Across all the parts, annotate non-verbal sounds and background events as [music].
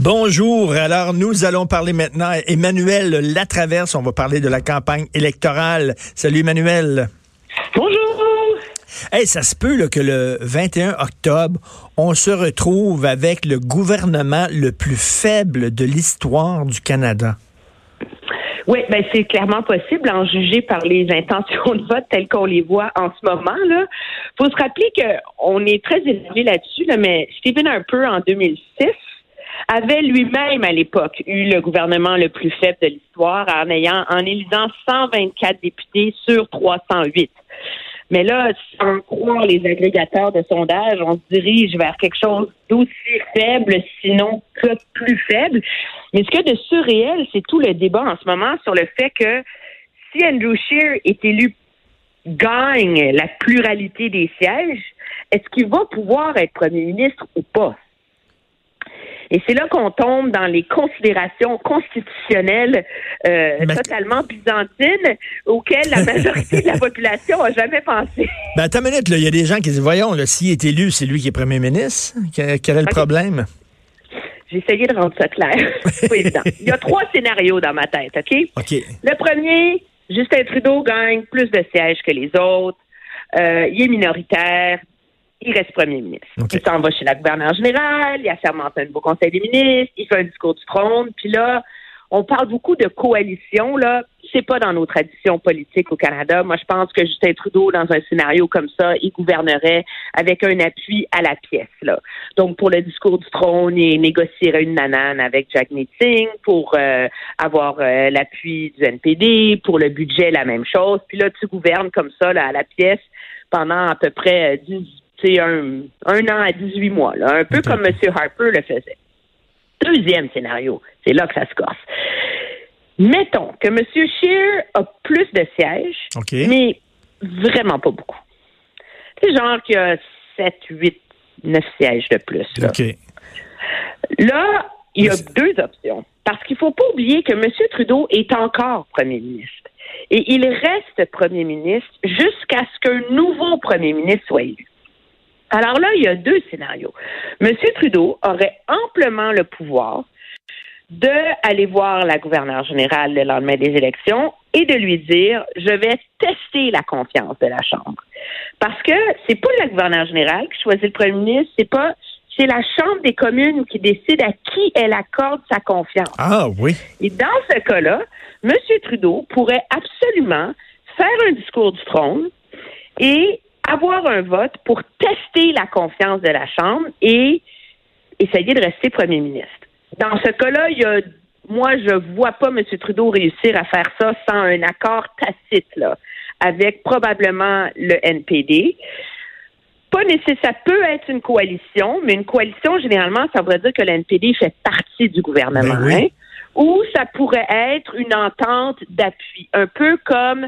Bonjour. Alors, nous allons parler maintenant à Emmanuel Latraverse. On va parler de la campagne électorale. Salut, Emmanuel. Bonjour. Hey, ça se peut là, que le 21 octobre, on se retrouve avec le gouvernement le plus faible de l'histoire du Canada. Oui, ben c'est clairement possible en juger par les intentions de vote telles qu'on les voit en ce moment. Là, faut se rappeler qu'on est très élevé là-dessus, là, mais Stephen Harper en 2006 avait lui-même à l'époque eu le gouvernement le plus faible de l'histoire en ayant en élisant 124 députés sur 308. Mais là, sans croire les agrégateurs de sondage, on se dirige vers quelque chose d'aussi faible, sinon que plus faible. Mais ce a de surréel, c'est tout le débat en ce moment sur le fait que si Andrew Scheer est élu gagne la pluralité des sièges, est-ce qu'il va pouvoir être premier ministre ou pas? Et c'est là qu'on tombe dans les considérations constitutionnelles euh, totalement byzantines auxquelles la majorité de la [laughs] population a jamais pensé. Ben, attends une minute, il y a des gens qui disent, voyons, s'il est élu, c'est lui qui est premier ministre. Quel, est le problème? J'ai essayé de rendre ça clair. c'est pas évident. Il y a trois scénarios dans ma tête, OK? OK. Le premier, Justin Trudeau gagne plus de sièges que les autres. Euh, il est minoritaire il reste premier ministre. Il s'en va chez la gouverneure générale, il a sermenté un nouveau conseil des ministres, il fait un discours du trône, puis là, on parle beaucoup de coalition, là. C'est pas dans nos traditions politiques au Canada. Moi, je pense que Justin Trudeau, dans un scénario comme ça, il gouvernerait avec un appui à la pièce, là. Donc, pour le discours du trône, il négocierait une nanane avec Jack Meeting pour euh, avoir euh, l'appui du NPD, pour le budget, la même chose. Puis là, tu gouvernes comme ça, là, à la pièce pendant à peu près 10, euh, c'est un, un an à 18 mois, là, un peu comme M. Harper le faisait. Deuxième scénario, c'est là que ça se corse. Mettons que M. Scheer a plus de sièges, mais vraiment pas beaucoup. C'est genre qu'il y a 7, 8, 9 sièges de plus. Là, là il y a deux options. Parce qu'il ne faut pas oublier que M. Trudeau est encore premier ministre. Et il reste premier ministre jusqu'à ce qu'un nouveau premier ministre soit élu. Alors là, il y a deux scénarios. M. Trudeau aurait amplement le pouvoir d'aller voir la gouverneure générale le lendemain des élections et de lui dire je vais tester la confiance de la Chambre. Parce que c'est pas la gouverneure générale qui choisit le premier ministre, c'est pas c'est la Chambre des communes qui décide à qui elle accorde sa confiance. Ah oui. Et dans ce cas-là, M. Trudeau pourrait absolument faire un discours du trône et avoir un vote pour tester la confiance de la Chambre et essayer de rester premier ministre. Dans ce cas-là, il y a, moi, je vois pas M. Trudeau réussir à faire ça sans un accord tacite, là, avec probablement le NPD. Pas nécessaire, ça peut être une coalition, mais une coalition, généralement, ça voudrait dire que le NPD fait partie du gouvernement. Ben hein? Ou ça pourrait être une entente d'appui, un peu comme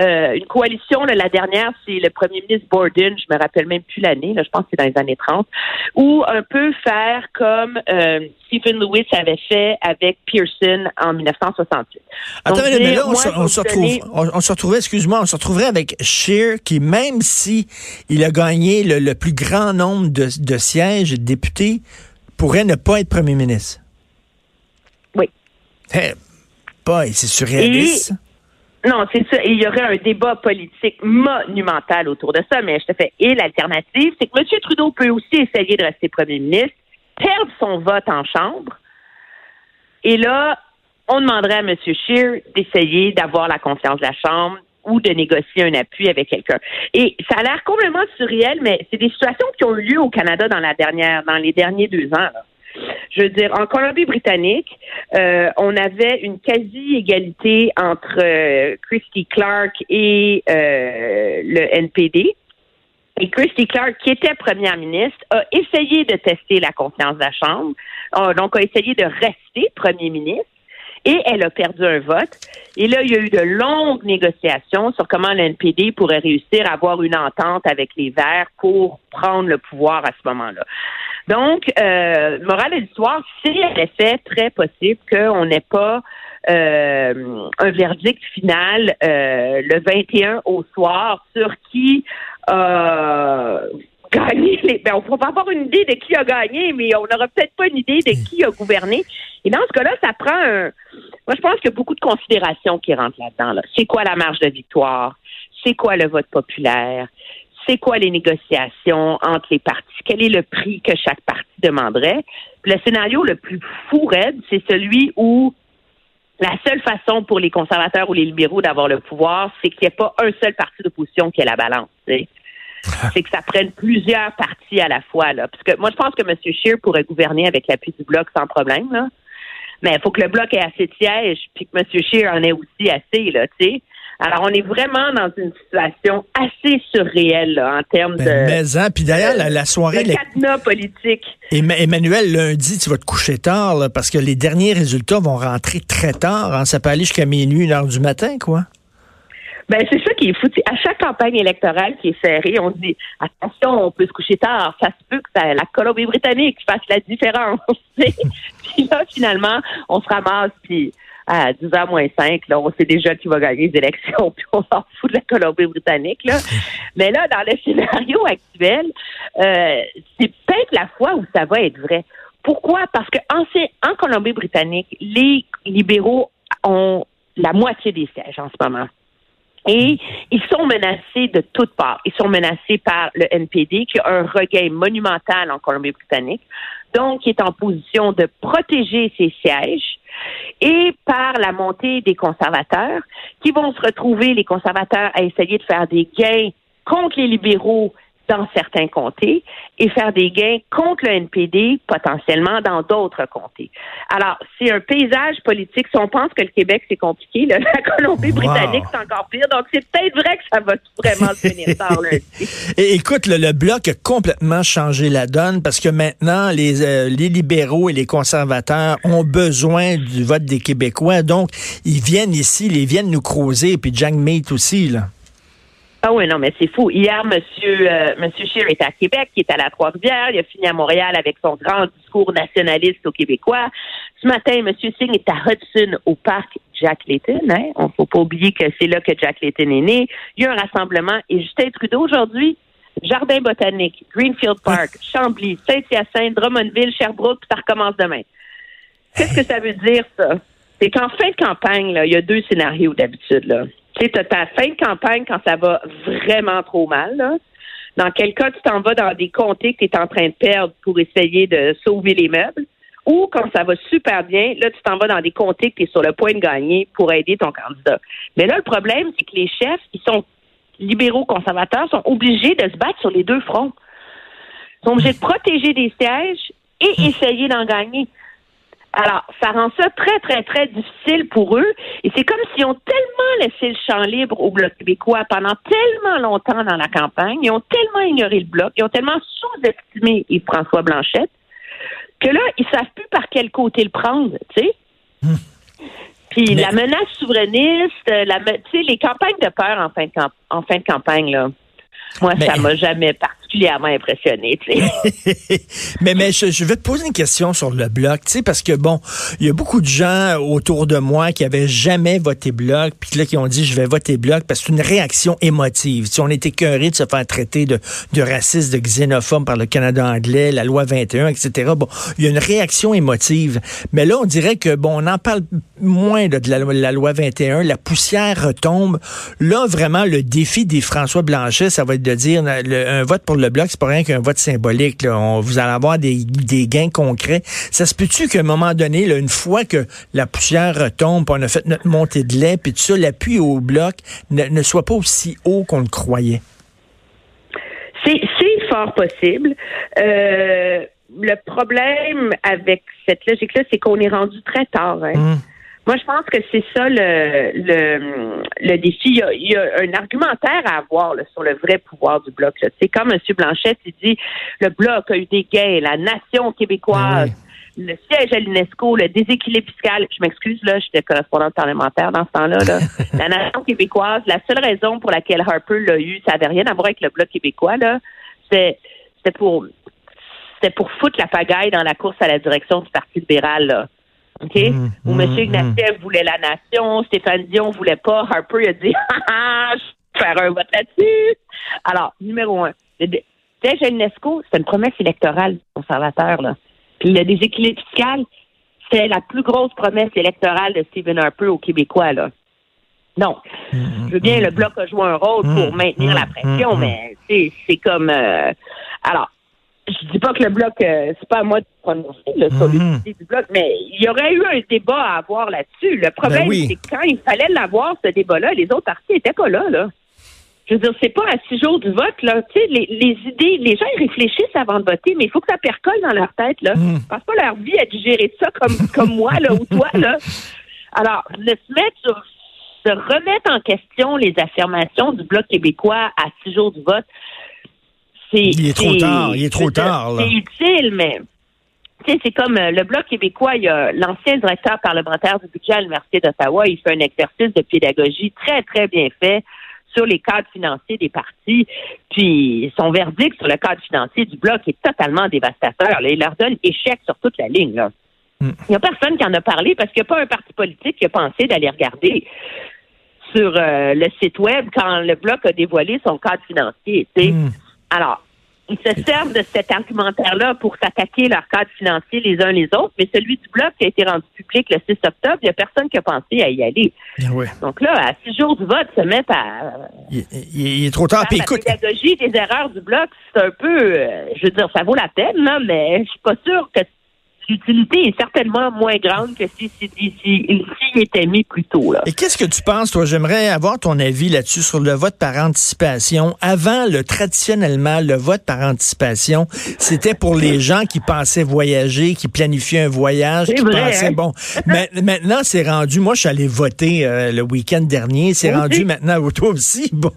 euh, une coalition. la dernière, c'est le premier ministre Borden, je me rappelle même plus l'année, je pense que c'est dans les années 30, ou un peu faire comme euh, Stephen Lewis avait fait avec Pearson en 1968. Attends, mais là, on, se, retrouve, on, se retrouvait, excuse-moi, on se retrouverait avec Scheer, qui même si il a gagné le, plus grand nombre de, de sièges de députés, pourrait ne pas être premier ministre. Hey, boy, c'est surréaliste. non, c'est ça. Il y aurait un débat politique monumental autour de ça, mais je te fais. Et l'alternative, c'est que M. Trudeau peut aussi essayer de rester premier ministre, perdre son vote en chambre, et là, on demanderait à M. Scheer d'essayer d'avoir la confiance de la Chambre ou de négocier un appui avec quelqu'un. Et ça a l'air complètement surréel, mais c'est des situations qui ont eu lieu au Canada dans la dernière, dans les derniers deux ans. Je veux dire, en Colombie-Britannique, euh, on avait une quasi-égalité entre euh, Christy Clark et euh, le NPD. Et Christy Clark, qui était première ministre, a essayé de tester la confiance de la Chambre, donc a essayé de rester premier ministre et elle a perdu un vote. Et là, il y a eu de longues négociations sur comment le NPD pourrait réussir à avoir une entente avec les Verts pour prendre le pouvoir à ce moment-là. Donc, euh, morale de l'histoire, c'est en effet très possible qu'on n'ait pas euh, un verdict final euh, le 21 au soir sur qui gagné les. Ben, on va avoir une idée de qui a gagné, mais on n'aura peut-être pas une idée de qui a gouverné. Et dans ce cas-là, ça prend un. Moi, je pense qu'il y a beaucoup de considérations qui rentrent là-dedans. Là. C'est quoi la marge de victoire? C'est quoi le vote populaire? C'est quoi les négociations entre les partis? Quel est le prix que chaque parti demanderait? le scénario le plus fou raide, c'est celui où la seule façon pour les conservateurs ou les libéraux d'avoir le pouvoir, c'est qu'il n'y ait pas un seul parti d'opposition qui ait la balance. [laughs] c'est que ça prenne plusieurs partis à la fois. Là. Parce que moi, je pense que M. Scheer pourrait gouverner avec l'appui du Bloc sans problème. Là. Mais il faut que le Bloc ait assez de sièges, puis que M. Scheer en ait aussi assez. Là. Alors, on est vraiment dans une situation assez surréelle là, en termes ben, de. Mais, hein, puis d'ailleurs, la, soirée. Le cadenas politique. Emmanuel, lundi, tu vas te coucher tard là, parce que les derniers résultats vont rentrer très tard. Hein, ça peut aller jusqu'à minuit, une heure du matin, quoi. Ben, c'est ça qui est fou. À chaque campagne électorale qui est serrée, on dit attention, on peut se coucher tard. Ça se peut que la Colombie-Britannique fasse la différence. [laughs] puis là, finalement, on se ramasse, puis à 10h moins 5, là, on sait déjà qui va gagner les élections, [laughs] puis on s'en fout de la Colombie-Britannique. Là. Mais là, dans le scénario actuel, euh, c'est peut-être la fois où ça va être vrai. Pourquoi? Parce que en, en Colombie-Britannique, les libéraux ont la moitié des sièges en ce moment. Et ils sont menacés de toutes parts. Ils sont menacés par le NPD, qui a un regain monumental en Colombie-Britannique, donc qui est en position de protéger ses sièges, et par la montée des conservateurs, qui vont se retrouver, les conservateurs, à essayer de faire des gains contre les libéraux dans certains comtés et faire des gains contre le NPD potentiellement dans d'autres comtés. Alors, c'est un paysage politique. Si on pense que le Québec, c'est compliqué, [laughs] la Colombie-Britannique, c'est encore pire. Donc, c'est peut-être vrai que ça va vraiment se finir tard [laughs] Et écoute, le, Bloc a complètement changé la donne parce que maintenant, les, euh, les libéraux et les conservateurs ont besoin du vote des Québécois. Donc, ils viennent ici, ils viennent nous creuser, puis Jack Mate aussi, là. Ah oui, non, mais c'est fou. Hier, Monsieur, euh, Monsieur Scheer était à Québec, qui est à la Trois-Rivières. Il a fini à Montréal avec son grand discours nationaliste aux Québécois. Ce matin, Monsieur Singh est à Hudson, au parc Jack Layton. Hein? On ne faut pas oublier que c'est là que Jack Layton est né. Il y a un rassemblement. Et Justin Trudeau, aujourd'hui, Jardin botanique, Greenfield Park, Chambly, Saint-Hyacinthe, Drummondville, Sherbrooke, ça recommence demain. Qu'est-ce que ça veut dire, ça? C'est qu'en fin de campagne, là, il y a deux scénarios d'habitude. Là. Tu sais, ta fin de campagne quand ça va vraiment trop mal. Là. Dans quel cas tu t'en vas dans des comtés que tu es en train de perdre pour essayer de sauver les meubles? Ou quand ça va super bien, là, tu t'en vas dans des comtés que tu es sur le point de gagner pour aider ton candidat. Mais là, le problème, c'est que les chefs, qui sont libéraux conservateurs, sont obligés de se battre sur les deux fronts. Ils sont obligés de protéger des sièges et essayer d'en gagner. Alors, ça rend ça très, très, très difficile pour eux. Et c'est comme s'ils ont tellement laissé le champ libre au Bloc québécois pendant tellement longtemps dans la campagne, ils ont tellement ignoré le Bloc, ils ont tellement sous-estimé Yves-François Blanchette, que là, ils savent plus par quel côté le prendre, tu sais. Hmm. Puis la menace souverainiste, la, tu sais, les campagnes de peur en fin de, en fin de campagne, là, moi, ça m'a jamais particulièrement impressionné. [laughs] mais mais je, vais te poser une question sur le bloc, tu sais, parce que bon, il y a beaucoup de gens autour de moi qui avaient jamais voté bloc, puis là qui ont dit je vais voter bloc parce que c'est une réaction émotive. Si on était écœuré de se faire traiter de, de raciste, de xénophobe par le Canada anglais, la loi 21, etc. Bon, il y a une réaction émotive. Mais là, on dirait que bon, on en parle moins de, la, la, loi 21, la poussière retombe. Là, vraiment, le défi des François Blanchet, ça va être de dire un vote pour le bloc, c'est pas rien qu'un vote symbolique. On, vous allez avoir des, gains concrets. Ça se peut-tu qu'à un moment donné, une fois que la poussière retombe, on a fait notre montée de lait, puis tout ça, l'appui au bloc ne, soit pas aussi haut qu'on le croyait? C'est fort possible. Euh, le problème avec cette logique-là, c'est qu'on est rendu très tard. Hein. Hum. Moi, je pense que c'est ça le, le, le défi. Il y, a, un argumentaire à avoir sur le vrai pouvoir du bloc. C'est comme M. Blanchette, il dit le bloc a eu des gains, la nation québécoise. Ah le siège à l'UNESCO, le déséquilibre fiscal, je m'excuse, là, j'étais correspondante parlementaire dans ce temps-là, là. [laughs] la nation québécoise, la seule raison pour laquelle Harper l'a eu, ça n'avait rien à voir avec le bloc québécois, là, c'était pour c'était pour foutre la pagaille dans la course à la direction du Parti libéral, là. OK? Mmh, Où M. Mmh, Ignatieff voulait la nation, Stéphane Dion voulait pas, Harper a dit, [laughs] ah, je vais faire un vote là-dessus. Alors, numéro un, siège à l'UNESCO, c'est une promesse électorale conservateur, là. Puis le déséquilibre fiscal, c'est la plus grosse promesse électorale de Stephen Harper aux Québécois, là. Non. Je veux bien, le Bloc a joué un rôle pour maintenir la pression, mais c'est comme... Euh, alors, je dis pas que le bloc, euh, c'est pas à moi de prononcer le sur l'utilité du bloc, mais il y aurait eu un débat à avoir là-dessus. Le problème, ben c'est que quand il fallait l'avoir, ce débat-là, les autres partis étaient pas là, là. Je veux dire, c'est pas à six jours du vote, là. Tu sais, les, idées, les gens ils réfléchissent avant de voter, mais il faut que ça percole dans leur tête, là. Mm. Passe pas leur vie à digérer ça comme, [laughs] comme moi, là, ou toi, là. Alors, de se mettre sur, se remettre en question les affirmations du Bloc québécois à six jours du vote, il est trop tard, il est trop tard. C'est utile, mais c'est comme euh, le Bloc québécois, il y a l'ancien directeur parlementaire du budget à l'Université d'Ottawa, il fait un exercice de pédagogie très, très bien fait sur les cadres financiers des partis. Puis son verdict sur le cadre financier du Bloc est totalement dévastateur. Il leur donne échec sur toute la ligne. Hmm. Il n'y a personne qui en a parlé parce qu'il n'y a pas un parti politique qui a pensé d'aller regarder sur euh, le site web quand le Bloc a dévoilé son cadre financier. Hmm. Alors, ils se servent de cet argumentaire-là pour s'attaquer leur cadre financier les uns les autres, mais celui du bloc qui a été rendu public le 6 octobre, il n'y a personne qui a pensé à y aller. Ah Donc là, à six jours du vote, se mettre à... Il, est trop tard. Puis, écoute... La pédagogie des erreurs du bloc, c'est un peu... Euh, je veux dire, ça vaut la peine, là, mais je suis pas sûre que l'utilité est certainement moins grande que si, si, si, était mis plus tôt. Là. Et qu'est-ce que tu penses, toi? J'aimerais avoir ton avis là-dessus sur le vote par anticipation. Avant, le traditionnellement, le vote par anticipation, c'était pour les [laughs] gens qui pensaient voyager, qui planifiaient un voyage, qui pensaient, hein? bon. [laughs] maintenant, c'est rendu, moi, je suis allé voter euh, le week-end dernier, c'est rendu maintenant, [laughs] toi aussi. Bon,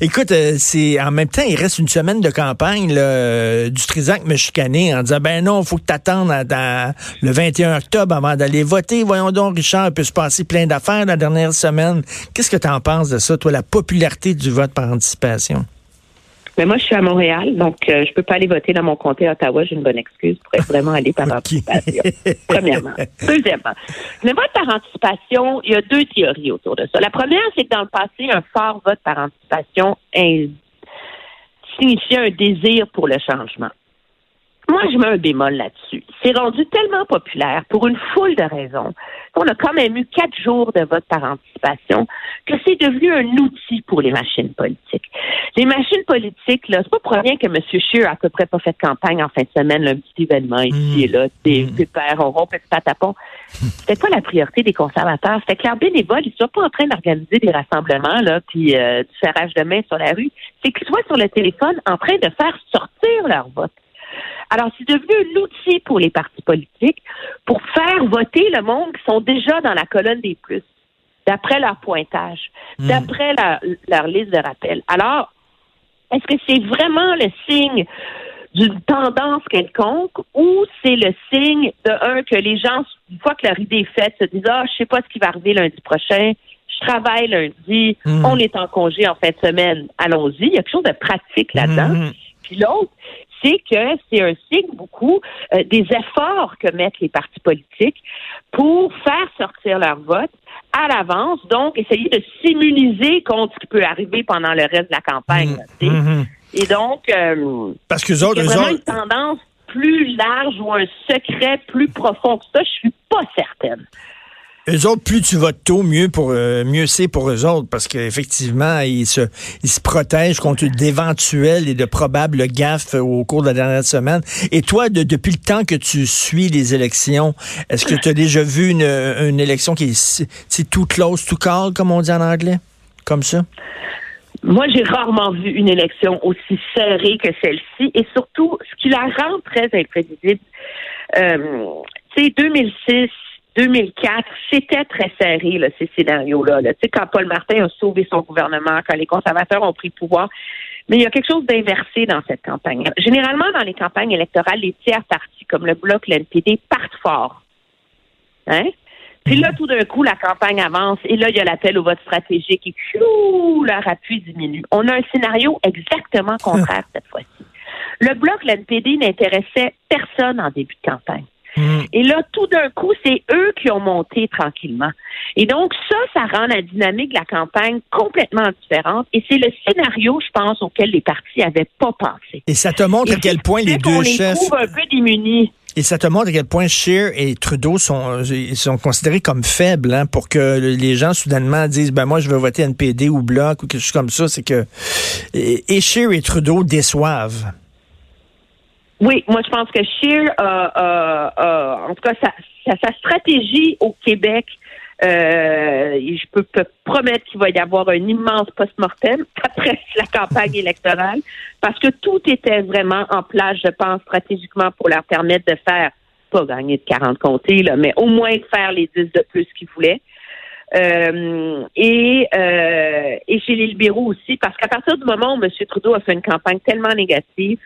écoute, euh, c'est en même temps, il reste une semaine de campagne là, du Trisac me chicaner en disant, ben non, il faut que tu attendes à le 21 octobre avant d'aller voter. Voyons donc, Richard, il peut se passer plein d'affaires la dernière semaine. Qu'est-ce que tu en penses de ça, toi, la popularité du vote par anticipation? Mais moi, je suis à Montréal, donc je euh, je peux pas aller voter dans mon comté à Ottawa. J'ai une bonne excuse pour vraiment aller par [laughs] anticipation. Premièrement. Deuxièmement, le vote par anticipation, il y a deux théories autour de ça. La première, c'est que dans le passé, un fort vote par anticipation signifiait un désir pour le changement. Moi, je mets un bémol là-dessus. C'est rendu tellement populaire pour une foule de raisons qu'on a quand même eu quatre jours de vote par anticipation que c'est devenu un outil pour les machines politiques. Les machines politiques, là, c'est pas pour rien que M. Scheer a à peu près pas fait de campagne en fin de semaine, un petit événement ici et là, des mmh. pépères, on rompt, petit patapon. [laughs] C'était pas la priorité des conservateurs. C'était que leurs bénévoles, ils sont pas en train d'organiser des rassemblements, là, puis euh, du serrage de main sur la rue. C'est qu'ils soient sur le téléphone en train de faire sortir leur vote. Alors, c'est devenu un outil pour les partis politiques pour faire voter le monde qui sont déjà dans la colonne des plus, d'après leur pointage, hmm. d'après leur, liste de rappel. Alors, est-ce que c'est vraiment le signe d'une tendance quelconque ou c'est le signe de un que les gens, une fois que leur idée est faite, se disent Ah, je sais pas ce qui va arriver lundi prochain, je travaille lundi, hmm. on est en congé en fin de semaine, allons-y. Il y a quelque chose de pratique là-dedans. Hmm. Puis l'autre, c'est que c'est un signe beaucoup euh, des efforts que mettent les partis politiques pour faire sortir leur vote à l'avance, donc essayer de s'immuniser contre ce qui peut arriver pendant le reste de la campagne. Mmh, mmh. Et donc, euh, parce que autres, vraiment une tendance plus large ou un secret plus profond que ça, je suis pas certaine. Eux autres, plus tu votes tôt, mieux pour euh, mieux c'est pour eux autres, parce qu'effectivement, ils se ils se protègent contre d'éventuels et de probables gaffes au cours de la dernière semaine. Et toi, depuis le temps que tu suis les élections, est-ce que tu as déjà vu une, une élection qui est tout close, tout call, comme on dit en anglais? Comme ça? Moi, j'ai rarement vu une élection aussi serrée que celle-ci, et surtout, ce qui la rend très imprévisible, euh, c'est 2006, 2004, c'était très serré, là, ces scénarios-là. Tu sais, quand Paul Martin a sauvé son gouvernement, quand les conservateurs ont pris le pouvoir. Mais il y a quelque chose d'inversé dans cette campagne. Généralement, dans les campagnes électorales, les tiers partis, comme le Bloc, l'NPD, partent fort. Hein? Puis là, tout d'un coup, la campagne avance et là, il y a l'appel au vote stratégique et chou, leur appui diminue. On a un scénario exactement contraire cette fois-ci. Le Bloc, l'NPD n'intéressait personne en début de campagne. Et là, tout d'un coup, c'est eux qui ont monté tranquillement. Et donc, ça, ça rend la dynamique de la campagne complètement différente. Et c'est le scénario, je pense, auquel les partis n'avaient pas pensé. Et ça te montre à quel point les deux chefs... un peu démunis. Et ça te montre à quel point Scheer et Trudeau sont, sont considérés comme faibles hein, pour que les gens soudainement disent ben moi je veux voter NPD ou Bloc ou quelque chose comme ça. C'est que et, Scheer et Trudeau déçoivent. Oui, moi je pense que Scheer, en tout cas sa stratégie au Québec euh, je peux te promettre qu'il va y avoir un immense post-mortem [laughs] après la campagne électorale parce que tout était vraiment en place, je pense, stratégiquement pour leur permettre de faire, pas gagner de 40 comtés, là, mais au moins faire les 10 de plus qu'ils voulaient. Euh, et, euh, et chez les libéraux aussi, parce qu'à partir du moment où M. Trudeau a fait une campagne tellement négative,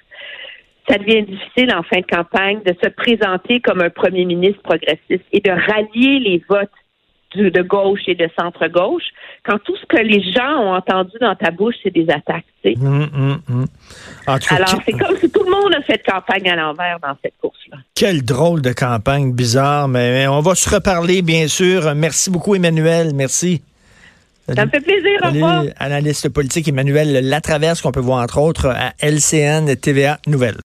ça devient difficile en fin de campagne de se présenter comme un premier ministre progressiste et de rallier les votes de gauche et de centre-gauche, quand tout ce que les gens ont entendu dans ta bouche, c'est des attaques. Hum, hum, hum. Alors, c'est comme si tout le monde a fait campagne à l'envers dans cette course-là. Quelle drôle de campagne bizarre, mais on va se reparler, bien sûr. Merci beaucoup, Emmanuel. Merci. Ça me fait plaisir. Salut, au revoir. Analyste politique Emmanuel Latraverse, qu'on peut voir entre autres à LCN TVA Nouvelle.